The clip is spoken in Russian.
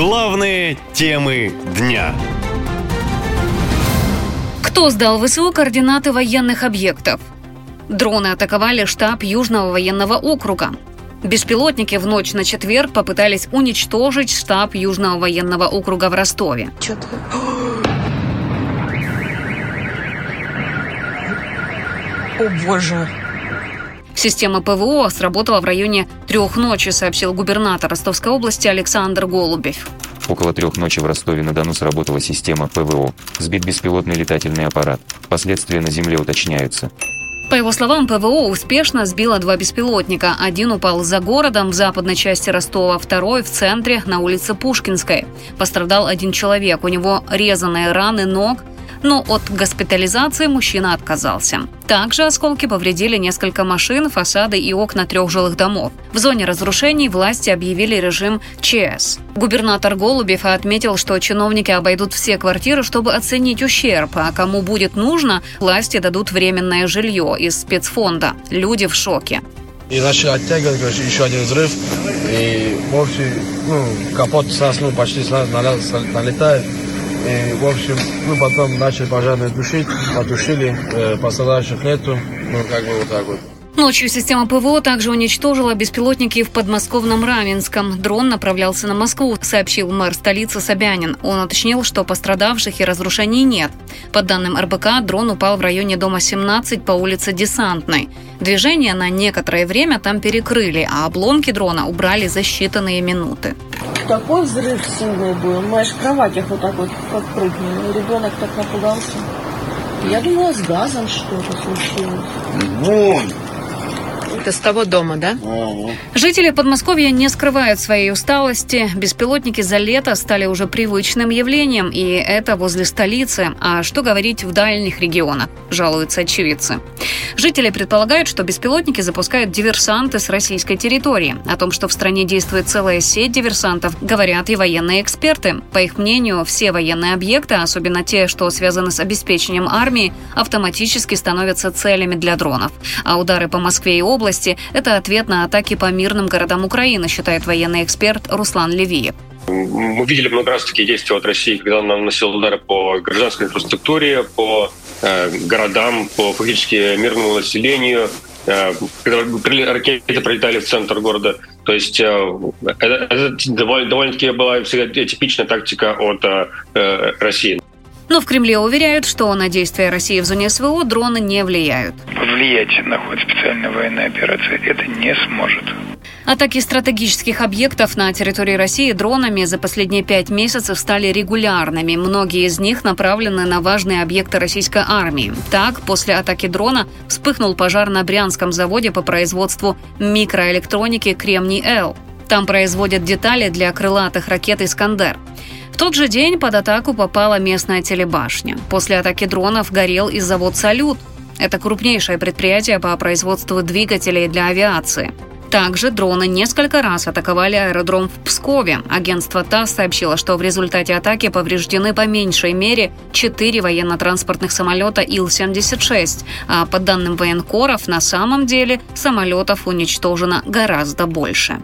Главные темы дня. Кто сдал ВСУ координаты военных объектов? Дроны атаковали штаб Южного военного округа. Беспилотники в ночь на четверг попытались уничтожить штаб Южного военного округа в Ростове. Что-то... О боже. Система ПВО сработала в районе трех ночи, сообщил губернатор Ростовской области Александр Голубев. Около трех ночи в Ростове-на-Дону сработала система ПВО. Сбит беспилотный летательный аппарат. Последствия на земле уточняются. По его словам, ПВО успешно сбило два беспилотника. Один упал за городом в западной части Ростова, второй в центре на улице Пушкинской. Пострадал один человек. У него резаные раны ног, но от госпитализации мужчина отказался. Также осколки повредили несколько машин, фасады и окна трех жилых домов. В зоне разрушений власти объявили режим ЧС. Губернатор Голубев отметил, что чиновники обойдут все квартиры, чтобы оценить ущерб, а кому будет нужно, власти дадут временное жилье из спецфонда. Люди в шоке. И начали оттягивать, короче, еще один взрыв. И вовсе, ну, капот с почти с налетает. И, в общем, ну, потом начали пожарные тушить, потушили, э, пострадавших нету, ну, как бы вот так вот. Ночью система ПВО также уничтожила беспилотники в подмосковном Равенском. Дрон направлялся на Москву, сообщил мэр столицы Собянин. Он уточнил, что пострадавших и разрушений нет. По данным РБК, дрон упал в районе дома 17 по улице Десантной. Движение на некоторое время там перекрыли, а обломки дрона убрали за считанные минуты. Такой взрыв сильный был. Мы аж в кроватях вот так вот подпрыгнули. Ребенок так напугался. Я думала, с газом что-то случилось. Вон, Это с того дома, да? Ага. Жители Подмосковья не скрывают своей усталости. Беспилотники за лето стали уже привычным явлением, и это возле столицы. А что говорить в дальних регионах, жалуются очевидцы. Жители предполагают, что беспилотники запускают диверсанты с российской территории. О том, что в стране действует целая сеть диверсантов, говорят и военные эксперты. По их мнению, все военные объекты, особенно те, что связаны с обеспечением армии, автоматически становятся целями для дронов. А удары по Москве и области – это ответ на атаки по мирным городам Украины, считает военный эксперт Руслан Левиев. Мы видели много раз такие действия от России, когда она наносила удары по гражданской инфраструктуре, по э, городам, по фактически мирному населению, э, когда ракеты прилетали в центр города. То есть э, это, это довольно, довольно-таки была всегда типичная тактика от э, э, России. Но в Кремле уверяют, что на действия России в зоне СВО дроны не влияют. повлиять на ход специальной военной операции это не сможет. Атаки стратегических объектов на территории России дронами за последние пять месяцев стали регулярными. Многие из них направлены на важные объекты российской армии. Так, после атаки дрона вспыхнул пожар на Брянском заводе по производству микроэлектроники «Кремний-Л». Там производят детали для крылатых ракет «Искандер». В тот же день под атаку попала местная телебашня. После атаки дронов горел и завод «Салют». Это крупнейшее предприятие по производству двигателей для авиации. Также дроны несколько раз атаковали аэродром в Пскове. Агентство ТАСС сообщило, что в результате атаки повреждены по меньшей мере четыре военно-транспортных самолета Ил-76, а по данным военкоров, на самом деле самолетов уничтожено гораздо больше.